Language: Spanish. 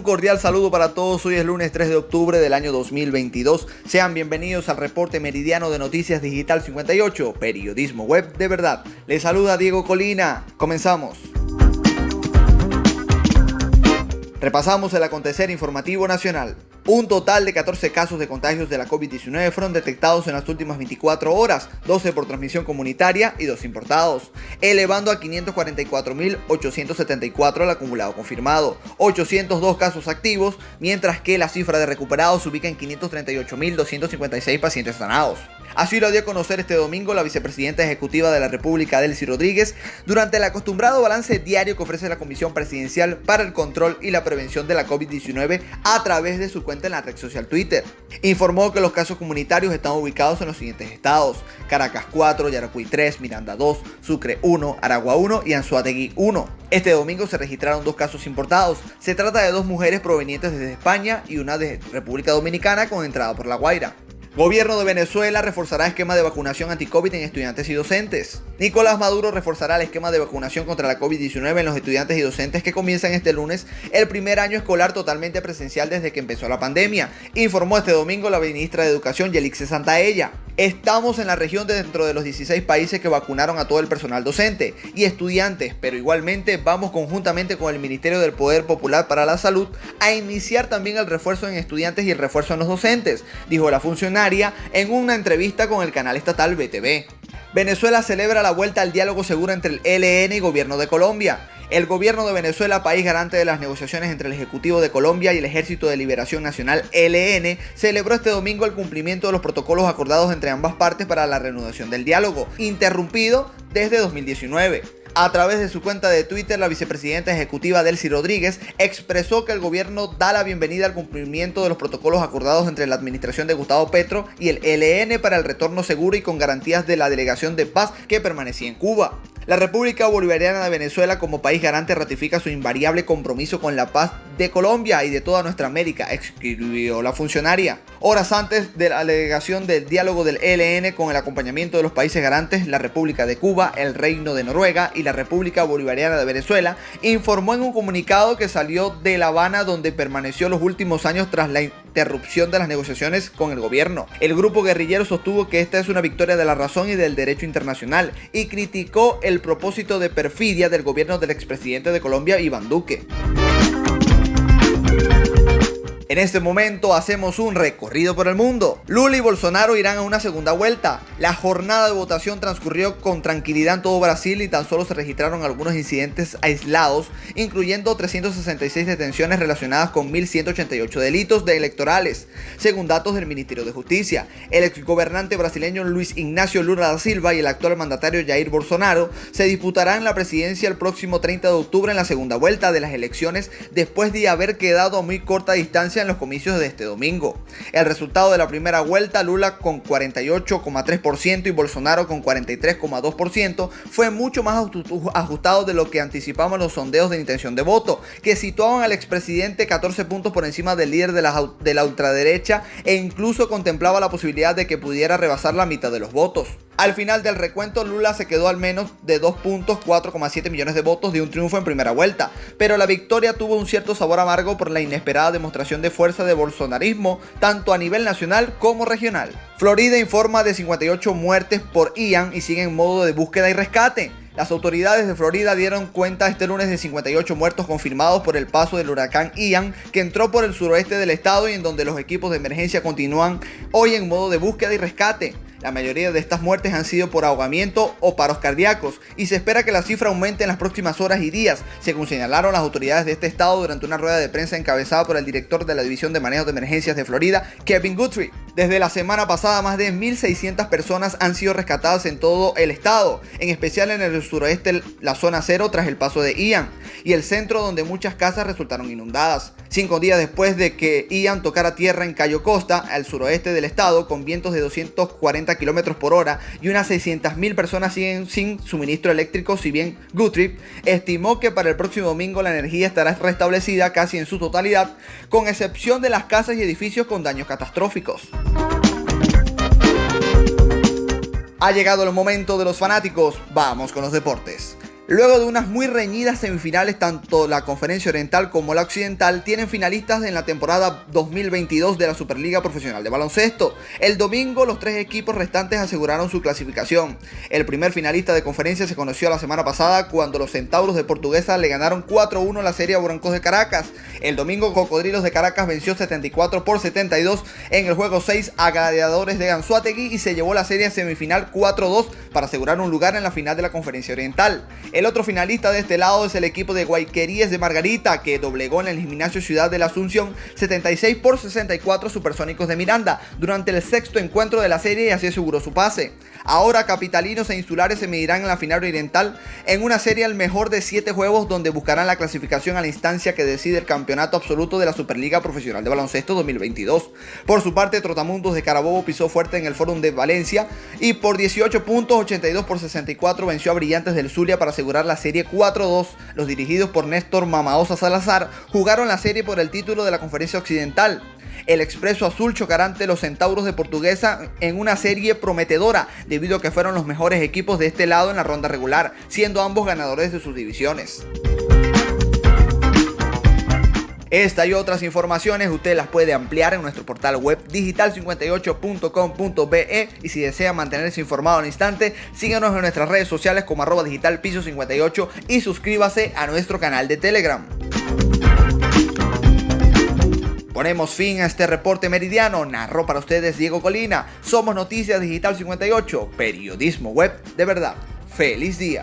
Un cordial saludo para todos. Hoy es lunes 3 de octubre del año 2022. Sean bienvenidos al reporte meridiano de Noticias Digital 58, periodismo web de verdad. Les saluda Diego Colina. Comenzamos. Repasamos el acontecer informativo nacional. Un total de 14 casos de contagios de la COVID-19 fueron detectados en las últimas 24 horas, 12 por transmisión comunitaria y 2 importados, elevando a 544.874 el acumulado confirmado, 802 casos activos, mientras que la cifra de recuperados se ubica en 538.256 pacientes sanados. Así lo dio a conocer este domingo la vicepresidenta ejecutiva de la República, Delcy Rodríguez, durante el acostumbrado balance diario que ofrece la Comisión Presidencial para el Control y la Prevención de la COVID-19 a través de su cuenta en la red social Twitter. Informó que los casos comunitarios están ubicados en los siguientes estados: Caracas 4, Yaracuy 3, Miranda 2, Sucre 1, Aragua 1 y Anzuategui 1. Este domingo se registraron dos casos importados. Se trata de dos mujeres provenientes desde España y una de República Dominicana con entrada por La Guaira. Gobierno de Venezuela reforzará esquema de vacunación anti-COVID en estudiantes y docentes. Nicolás Maduro reforzará el esquema de vacunación contra la COVID-19 en los estudiantes y docentes que comienzan este lunes el primer año escolar totalmente presencial desde que empezó la pandemia, informó este domingo la ministra de Educación Yelixe Santaella. Estamos en la región de dentro de los 16 países que vacunaron a todo el personal docente y estudiantes, pero igualmente vamos conjuntamente con el Ministerio del Poder Popular para la Salud a iniciar también el refuerzo en estudiantes y el refuerzo en los docentes, dijo la funcionaria en una entrevista con el canal estatal BTV. Venezuela celebra la vuelta al diálogo seguro entre el ELN y gobierno de Colombia. El gobierno de Venezuela, país garante de las negociaciones entre el Ejecutivo de Colombia y el Ejército de Liberación Nacional ELN, celebró este domingo el cumplimiento de los protocolos acordados entre ambas partes para la reanudación del diálogo, interrumpido desde 2019. A través de su cuenta de Twitter, la vicepresidenta ejecutiva Delcy Rodríguez expresó que el gobierno da la bienvenida al cumplimiento de los protocolos acordados entre la administración de Gustavo Petro y el ELN para el retorno seguro y con garantías de la delegación de paz que permanecía en Cuba. La República Bolivariana de Venezuela como país garante ratifica su invariable compromiso con la paz de Colombia y de toda nuestra América, escribió la funcionaria. Horas antes de la delegación del diálogo del ELN con el acompañamiento de los países garantes, la República de Cuba, el Reino de Noruega y la República Bolivariana de Venezuela, informó en un comunicado que salió de La Habana donde permaneció los últimos años tras la interrupción de las negociaciones con el gobierno. El grupo guerrillero sostuvo que esta es una victoria de la razón y del derecho internacional y criticó el propósito de perfidia del gobierno del expresidente de Colombia, Iván Duque. En este momento hacemos un recorrido por el mundo. Lula y Bolsonaro irán a una segunda vuelta. La jornada de votación transcurrió con tranquilidad en todo Brasil y tan solo se registraron algunos incidentes aislados, incluyendo 366 detenciones relacionadas con 1.188 delitos de electorales, según datos del Ministerio de Justicia. El exgobernante brasileño Luis Ignacio Lula da Silva y el actual mandatario Jair Bolsonaro se disputarán la presidencia el próximo 30 de octubre en la segunda vuelta de las elecciones después de haber quedado a muy corta distancia en los comicios de este domingo. El resultado de la primera vuelta, Lula con 48,3% y Bolsonaro con 43,2%, fue mucho más ajustado de lo que anticipaban los sondeos de intención de voto, que situaban al expresidente 14 puntos por encima del líder de la, de la ultraderecha e incluso contemplaba la posibilidad de que pudiera rebasar la mitad de los votos. Al final del recuento, Lula se quedó al menos de 2 puntos, 4,7 millones de votos de un triunfo en primera vuelta, pero la victoria tuvo un cierto sabor amargo por la inesperada demostración de fuerza de bolsonarismo, tanto a nivel nacional como regional. Florida informa de 58 muertes por Ian y sigue en modo de búsqueda y rescate. Las autoridades de Florida dieron cuenta este lunes de 58 muertos confirmados por el paso del huracán Ian, que entró por el suroeste del estado y en donde los equipos de emergencia continúan hoy en modo de búsqueda y rescate. La mayoría de estas muertes han sido por ahogamiento o paros cardíacos y se espera que la cifra aumente en las próximas horas y días, según señalaron las autoridades de este estado durante una rueda de prensa encabezada por el director de la División de Manejo de Emergencias de Florida, Kevin Guthrie. Desde la semana pasada, más de 1.600 personas han sido rescatadas en todo el estado, en especial en el suroeste, la zona cero, tras el paso de Ian, y el centro donde muchas casas resultaron inundadas. Cinco días después de que Ian tocara tierra en Cayo Costa, al suroeste del estado, con vientos de 240 kilómetros por hora y unas 600.000 personas siguen sin suministro eléctrico, si bien Guthrie estimó que para el próximo domingo la energía estará restablecida casi en su totalidad, con excepción de las casas y edificios con daños catastróficos. Ha llegado el momento de los fanáticos, vamos con los deportes. Luego de unas muy reñidas semifinales, tanto la Conferencia Oriental como la Occidental tienen finalistas en la temporada 2022 de la Superliga Profesional de Baloncesto. El domingo los tres equipos restantes aseguraron su clasificación. El primer finalista de conferencia se conoció la semana pasada cuando los Centauros de Portuguesa le ganaron 4-1 la serie a Broncos de Caracas. El domingo Cocodrilos de Caracas venció 74 por 72 en el juego 6 a Gladiadores de Gansuategui y se llevó la serie semifinal 4-2 para asegurar un lugar en la final de la Conferencia Oriental. El otro finalista de este lado es el equipo de Guayqueríes de Margarita, que doblegó en el gimnasio Ciudad de la Asunción 76 por 64 supersónicos de Miranda durante el sexto encuentro de la serie y así aseguró su pase. Ahora capitalinos e insulares se medirán en la final oriental en una serie al mejor de 7 juegos donde buscarán la clasificación a la instancia que decide el campeonato absoluto de la Superliga Profesional de Baloncesto 2022. Por su parte, Trotamundos de Carabobo pisó fuerte en el Fórum de Valencia y por 18 puntos, 82 por 64 venció a Brillantes del Zulia para asegurar la serie 4-2. Los dirigidos por Néstor Mamaosa Salazar jugaron la serie por el título de la Conferencia Occidental. El Expreso Azul chocará ante los Centauros de Portuguesa en una serie prometedora, debido a que fueron los mejores equipos de este lado en la ronda regular, siendo ambos ganadores de sus divisiones. Esta y otras informaciones usted las puede ampliar en nuestro portal web digital58.com.be y si desea mantenerse informado al instante, síganos en nuestras redes sociales como arroba digital 58 y suscríbase a nuestro canal de Telegram. Ponemos fin a este reporte meridiano. Narró para ustedes Diego Colina. Somos Noticias Digital 58, periodismo web de verdad. ¡Feliz día!